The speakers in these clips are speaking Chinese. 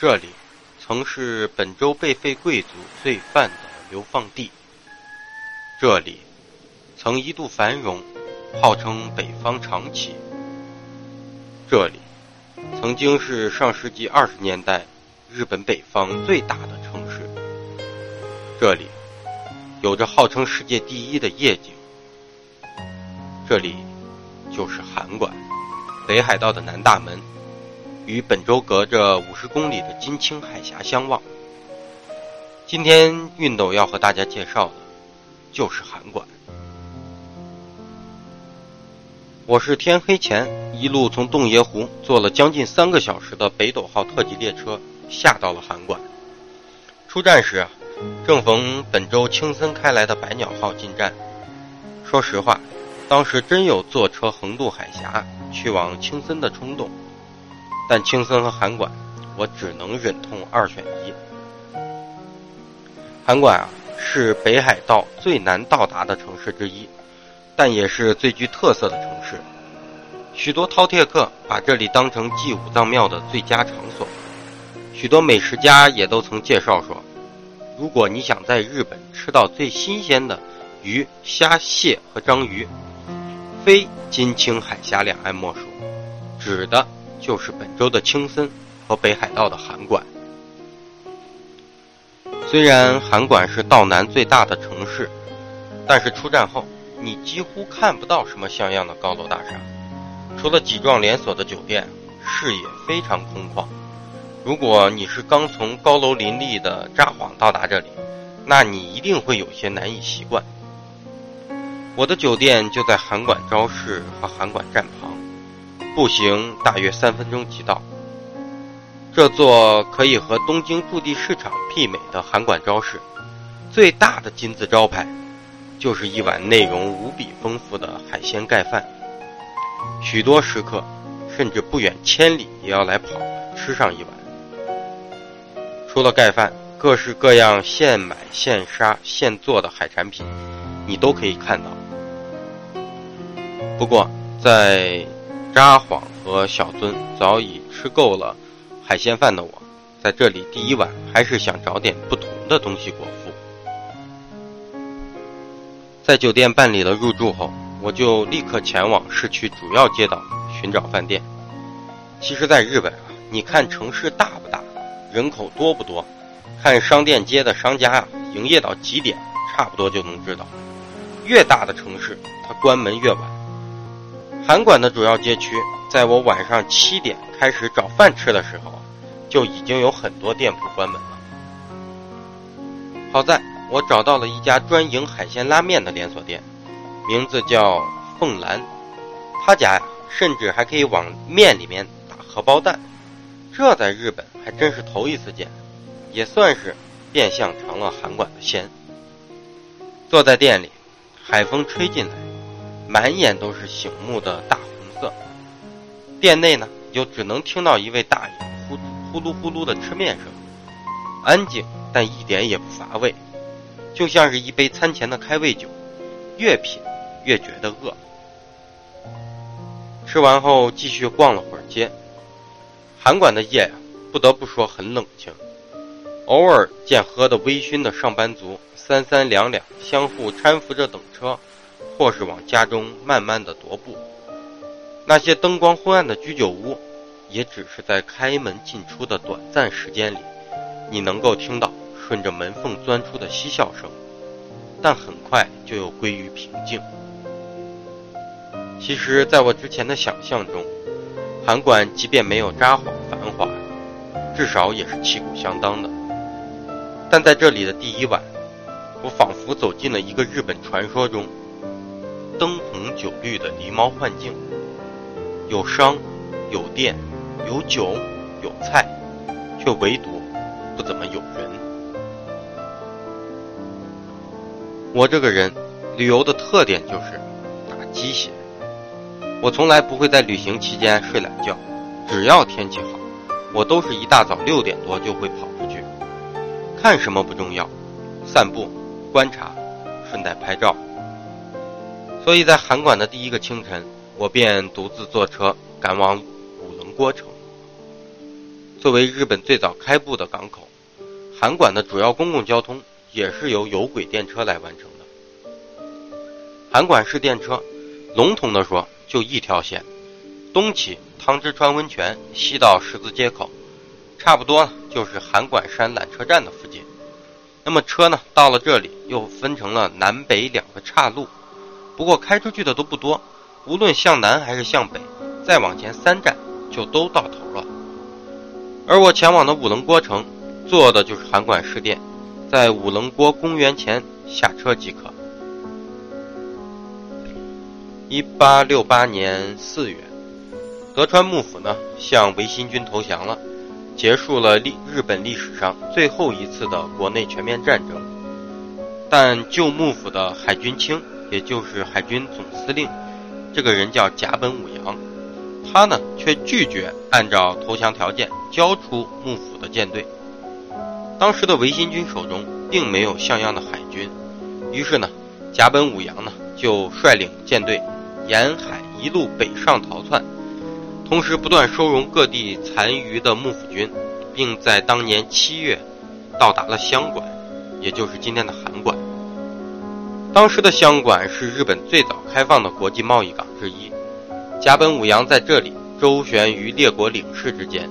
这里曾是本州被废贵族罪犯的流放地，这里曾一度繁荣，号称北方长崎。这里曾经是上世纪二十年代日本北方最大的城市，这里有着号称世界第一的夜景。这里就是函馆，北海道的南大门。与本州隔着五十公里的金青海峡相望。今天运斗要和大家介绍的，就是函馆。我是天黑前一路从洞爷湖坐了将近三个小时的北斗号特急列车下到了函馆。出站时，正逢本州青森开来的百鸟号进站。说实话，当时真有坐车横渡海峡去往青森的冲动。但青森和函馆，我只能忍痛二选一。函馆啊，是北海道最难到达的城市之一，但也是最具特色的城市。许多饕餮客把这里当成祭武藏庙的最佳场所。许多美食家也都曾介绍说，如果你想在日本吃到最新鲜的鱼、虾、蟹和章鱼，非金青海峡两岸莫属。指的。就是本州的青森和北海道的函馆。虽然函馆是道南最大的城市，但是出站后你几乎看不到什么像样的高楼大厦，除了几幢连锁的酒店，视野非常空旷。如果你是刚从高楼林立的札幌到达这里，那你一定会有些难以习惯。我的酒店就在函馆招市和函馆站旁。步行大约三分钟即到。这座可以和东京驻地市场媲美的函馆超市，最大的金字招牌，就是一碗内容无比丰富的海鲜盖饭。许多食客甚至不远千里也要来跑吃上一碗。除了盖饭，各式各样现买现杀现做的海产品，你都可以看到。不过在札幌和小樽早已吃够了海鲜饭的我，在这里第一晚还是想找点不同的东西果腹。在酒店办理了入住后，我就立刻前往市区主要街道寻找饭店。其实，在日本啊，你看城市大不大，人口多不多，看商店街的商家啊营业到几点，差不多就能知道。越大的城市，它关门越晚。韩馆的主要街区，在我晚上七点开始找饭吃的时候，就已经有很多店铺关门了。好在我找到了一家专营海鲜拉面的连锁店，名字叫凤兰。他家，甚至还可以往面里面打荷包蛋，这在日本还真是头一次见，也算是变相尝了韩馆的鲜。坐在店里，海风吹进来。满眼都是醒目的大红色，店内呢，就只能听到一位大爷呼呼噜呼噜的吃面声，安静但一点也不乏味，就像是一杯餐前的开胃酒，越品越觉得饿。吃完后继续逛了会儿街，韩馆的夜呀，不得不说很冷清，偶尔见喝得微醺的上班族三三两两相互搀扶着等车。或是往家中慢慢的踱步，那些灯光昏暗的居酒屋，也只是在开门进出的短暂时间里，你能够听到顺着门缝钻出的嬉笑声，但很快就又归于平静。其实，在我之前的想象中，韩馆即便没有札幌繁华，至少也是旗鼓相当的。但在这里的第一晚，我仿佛走进了一个日本传说中。灯红酒绿的狸猫幻境，有商，有店，有酒，有菜，却唯独不怎么有人。我这个人，旅游的特点就是打鸡血。我从来不会在旅行期间睡懒觉，只要天气好，我都是一大早六点多就会跑出去。看什么不重要，散步、观察，顺带拍照。所以在函馆的第一个清晨，我便独自坐车赶往五棱郭城。作为日本最早开埠的港口，函馆的主要公共交通也是由有轨电车来完成的。函馆市电车，笼统的说就一条线，东起汤之川温泉，西到十字街口，差不多就是函馆山缆车站的附近。那么车呢，到了这里又分成了南北两个岔路，不过开出去的都不多，无论向南还是向北，再往前三站就都到头了。而我前往的五棱郭城，坐的就是函馆市电，在五棱郭公园前下车即可。一八六八年四月，德川幕府呢向维新军投降了，结束了历日本历史上最后一次的国内全面战争。但旧幕府的海军卿，也就是海军总司令，这个人叫甲本武洋。他呢，却拒绝按照投降条件交出幕府的舰队。当时的维新军手中并没有像样的海军，于是呢，甲本武洋呢就率领舰队沿海一路北上逃窜，同时不断收容各地残余的幕府军，并在当年七月到达了湘馆，也就是今天的函馆。当时的香馆是日本最早开放的国际贸易港之一。甲本武洋在这里周旋于列国领事之间，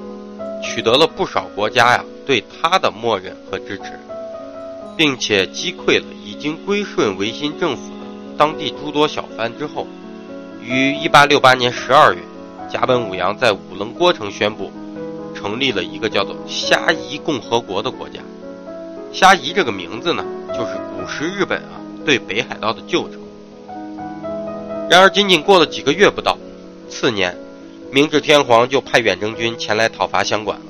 取得了不少国家呀对他的默认和支持，并且击溃了已经归顺维新政府的当地诸多小藩之后，于1868年12月，甲本武洋在五棱郭城宣布，成立了一个叫做虾夷共和国的国家。虾夷这个名字呢，就是古时日本啊对北海道的旧称。然而，仅仅过了几个月不到。次年，明治天皇就派远征军前来讨伐香馆了。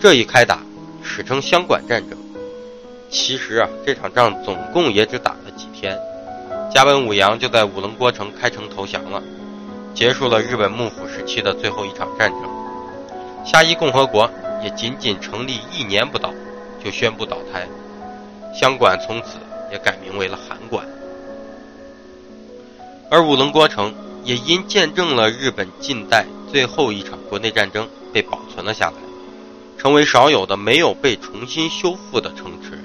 这一开打，史称香馆战争。其实啊，这场仗总共也只打了几天，甲本武阳就在五棱郭城开城投降了，结束了日本幕府时期的最后一场战争。虾夷共和国也仅仅成立一年不到，就宣布倒台，香馆从此也改名为了函馆。而五棱郭城。也因见证了日本近代最后一场国内战争，被保存了下来，成为少有的没有被重新修复的城池。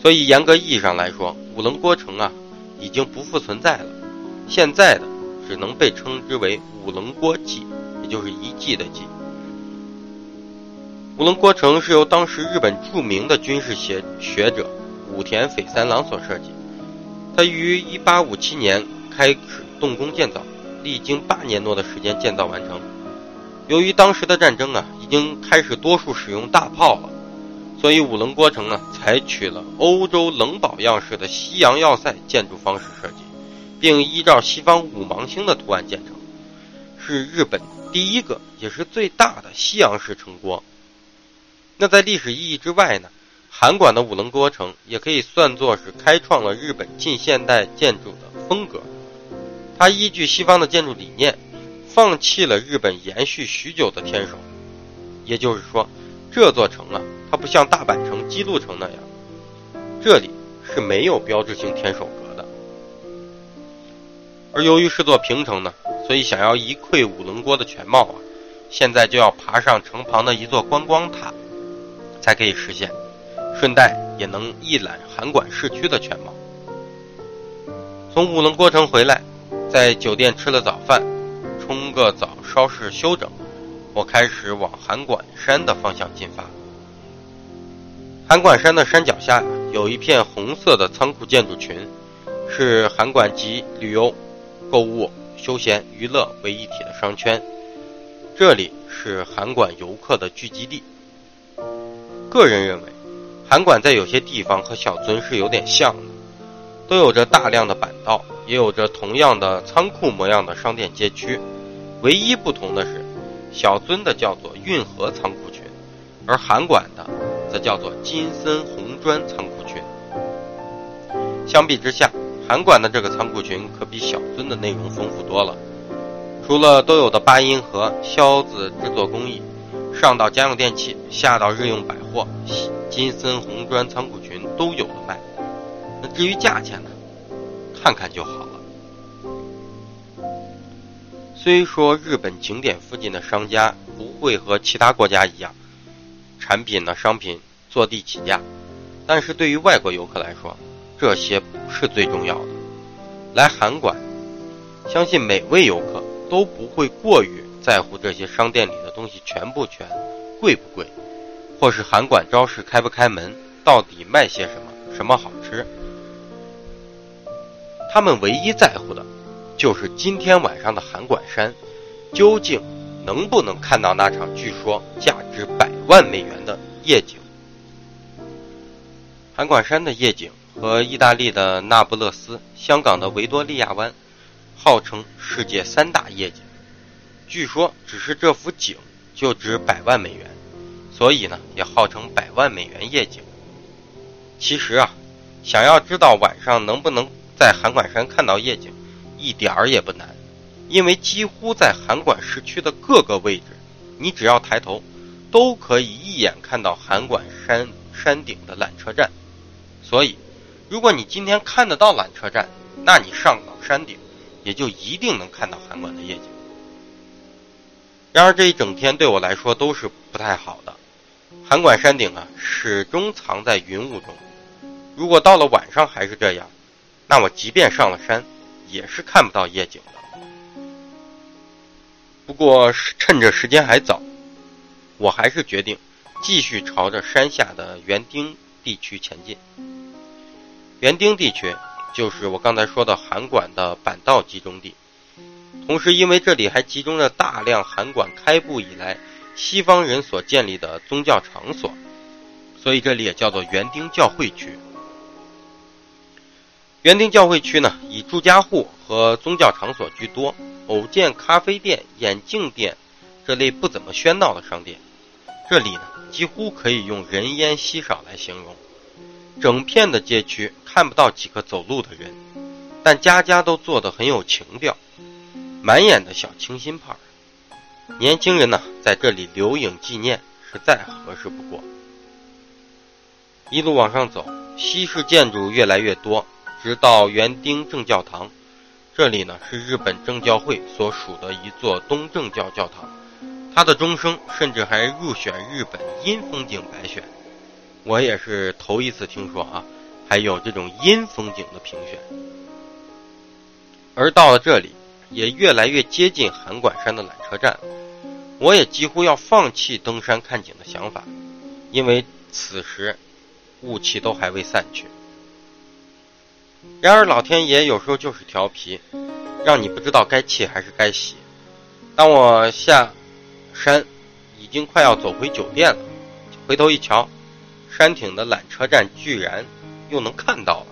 所以严格意义上来说，五棱郭城啊，已经不复存在了。现在的只能被称之为五棱郭记，也就是遗迹的记。五棱郭城是由当时日本著名的军事学学者武田斐三郎所设计，他于1857年开始。动工建造，历经八年多的时间建造完成。由于当时的战争啊，已经开始多数使用大炮了，所以五棱郭城呢，采取了欧洲冷堡样式的西洋要塞建筑方式设计，并依照西方五芒星的图案建成，是日本第一个也是最大的西洋式城郭。那在历史意义之外呢，函馆的五棱郭城也可以算作是开创了日本近现代建筑的风格。它依据西方的建筑理念，放弃了日本延续许久的天守，也就是说，这座城啊，它不像大阪城、姬路城那样，这里是没有标志性天守阁的。而由于是座平城呢，所以想要一窥五棱郭的全貌啊，现在就要爬上城旁的一座观光塔，才可以实现，顺带也能一览函馆市区的全貌。从五棱郭城回来。在酒店吃了早饭，冲个澡，稍事休整，我开始往函馆山的方向进发。函馆山的山脚下有一片红色的仓库建筑群，是函馆集旅游、购物、休闲、娱乐为一体的商圈。这里是函馆游客的聚集地。个人认为，函馆在有些地方和小樽是有点像的，都有着大量的板道。也有着同样的仓库模样的商店街区，唯一不同的是，小樽的叫做运河仓库群，而函馆的则叫做金森红砖仓库群。相比之下，函馆的这个仓库群可比小樽的内容丰富多了。除了都有的八音盒、销子制作工艺，上到家用电器，下到日用百货，金森红砖仓库群都有的卖。那至于价钱呢？看看就好了。虽说日本景点附近的商家不会和其他国家一样，产品呢商品坐地起价。但是对于外国游客来说，这些不是最重要的。来函馆，相信每位游客都不会过于在乎这些商店里的东西全不全、贵不贵，或是函馆超市开不开门、到底卖些什么、什么好吃。他们唯一在乎的，就是今天晚上的函馆山，究竟能不能看到那场据说价值百万美元的夜景。函馆山的夜景和意大利的那不勒斯、香港的维多利亚湾，号称世界三大夜景。据说只是这幅景就值百万美元，所以呢也号称百万美元夜景。其实啊，想要知道晚上能不能。在函馆山看到夜景，一点儿也不难，因为几乎在函馆市区的各个位置，你只要抬头，都可以一眼看到函馆山山顶的缆车站。所以，如果你今天看得到缆车站，那你上到山顶，也就一定能看到函馆的夜景。然而这一整天对我来说都是不太好的，函馆山顶啊始终藏在云雾中，如果到了晚上还是这样。那我即便上了山，也是看不到夜景的。不过趁着时间还早，我还是决定继续朝着山下的园丁地区前进。园丁地区就是我刚才说的函馆的板道集中地，同时因为这里还集中着大量函馆开埠以来西方人所建立的宗教场所，所以这里也叫做园丁教会区。园丁教会区呢，以住家户和宗教场所居多，偶见咖啡店、眼镜店这类不怎么喧闹的商店。这里呢，几乎可以用人烟稀少来形容。整片的街区看不到几个走路的人，但家家都做得很有情调，满眼的小清新派。年轻人呢，在这里留影纪念是再合适不过。一路往上走，西式建筑越来越多。直到园丁正教堂，这里呢是日本正教会所属的一座东正教教堂，它的钟声甚至还入选日本阴风景白选，我也是头一次听说啊，还有这种阴风景的评选。而到了这里，也越来越接近函馆山的缆车站，我也几乎要放弃登山看景的想法，因为此时雾气都还未散去。然而，老天爷有时候就是调皮，让你不知道该气还是该喜。当我下山，已经快要走回酒店了，回头一瞧，山顶的缆车站居然又能看到了。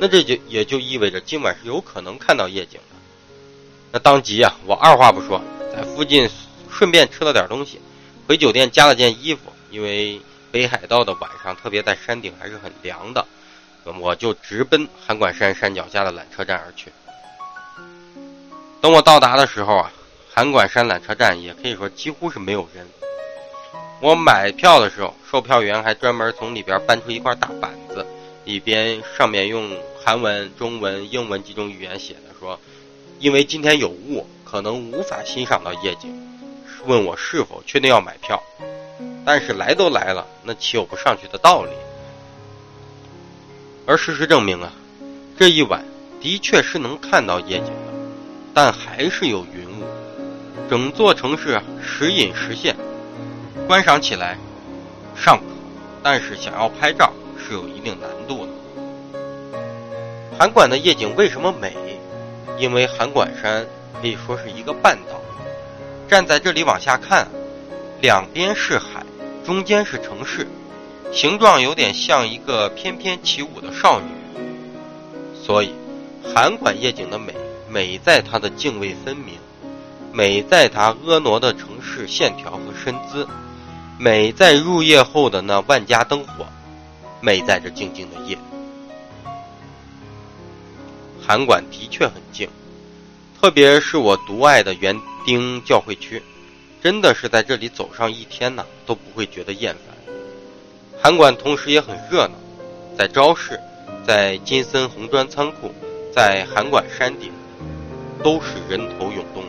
那这就也就意味着今晚是有可能看到夜景的。那当即啊，我二话不说，在附近顺便吃了点东西，回酒店加了件衣服，因为北海道的晚上，特别在山顶还是很凉的。我就直奔函馆山山脚下的缆车站而去。等我到达的时候啊，函馆山缆车站也可以说几乎是没有人。我买票的时候，售票员还专门从里边搬出一块大板子，里边上面用韩文、中文、英文几种语言写的，说因为今天有雾，可能无法欣赏到夜景，问我是否确定要买票。但是来都来了，那岂有不上去的道理？而事实证明啊，这一晚的确是能看到夜景的，但还是有云雾，整座城市时隐时现，观赏起来尚可，但是想要拍照是有一定难度的。韩馆的夜景为什么美？因为函馆山可以说是一个半岛，站在这里往下看，两边是海，中间是城市。形状有点像一个翩翩起舞的少女，所以函馆夜景的美，美在它的泾渭分明，美在它婀娜的城市线条和身姿，美在入夜后的那万家灯火，美在这静静的夜。函馆的确很静，特别是我独爱的园丁教会区，真的是在这里走上一天呢，都不会觉得厌烦。函馆同时也很热闹，在招市，在金森红砖仓库，在函馆山顶，都是人头涌动。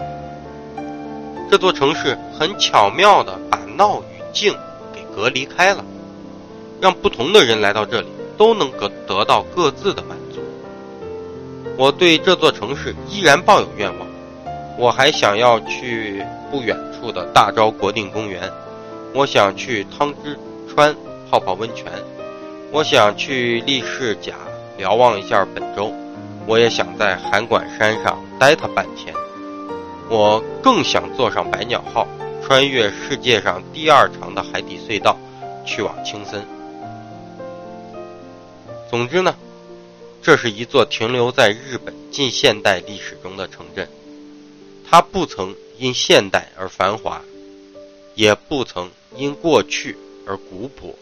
这座城市很巧妙地把闹与静给隔离开了，让不同的人来到这里都能得得到各自的满足。我对这座城市依然抱有愿望，我还想要去不远处的大昭国定公园，我想去汤之川泡泡温泉，我想去立士甲瞭望一下本州，我也想在函馆山上待它半天。我更想坐上百鸟号，穿越世界上第二长的海底隧道，去往青森。总之呢，这是一座停留在日本近现代历史中的城镇，它不曾因现代而繁华，也不曾因过去而古朴。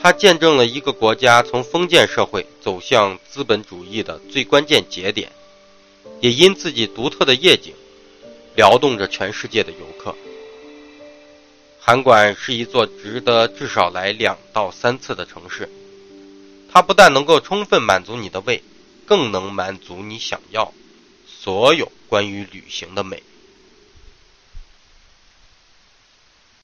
它见证了一个国家从封建社会走向资本主义的最关键节点，也因自己独特的夜景。撩动着全世界的游客。函馆是一座值得至少来两到三次的城市，它不但能够充分满足你的胃，更能满足你想要所有关于旅行的美。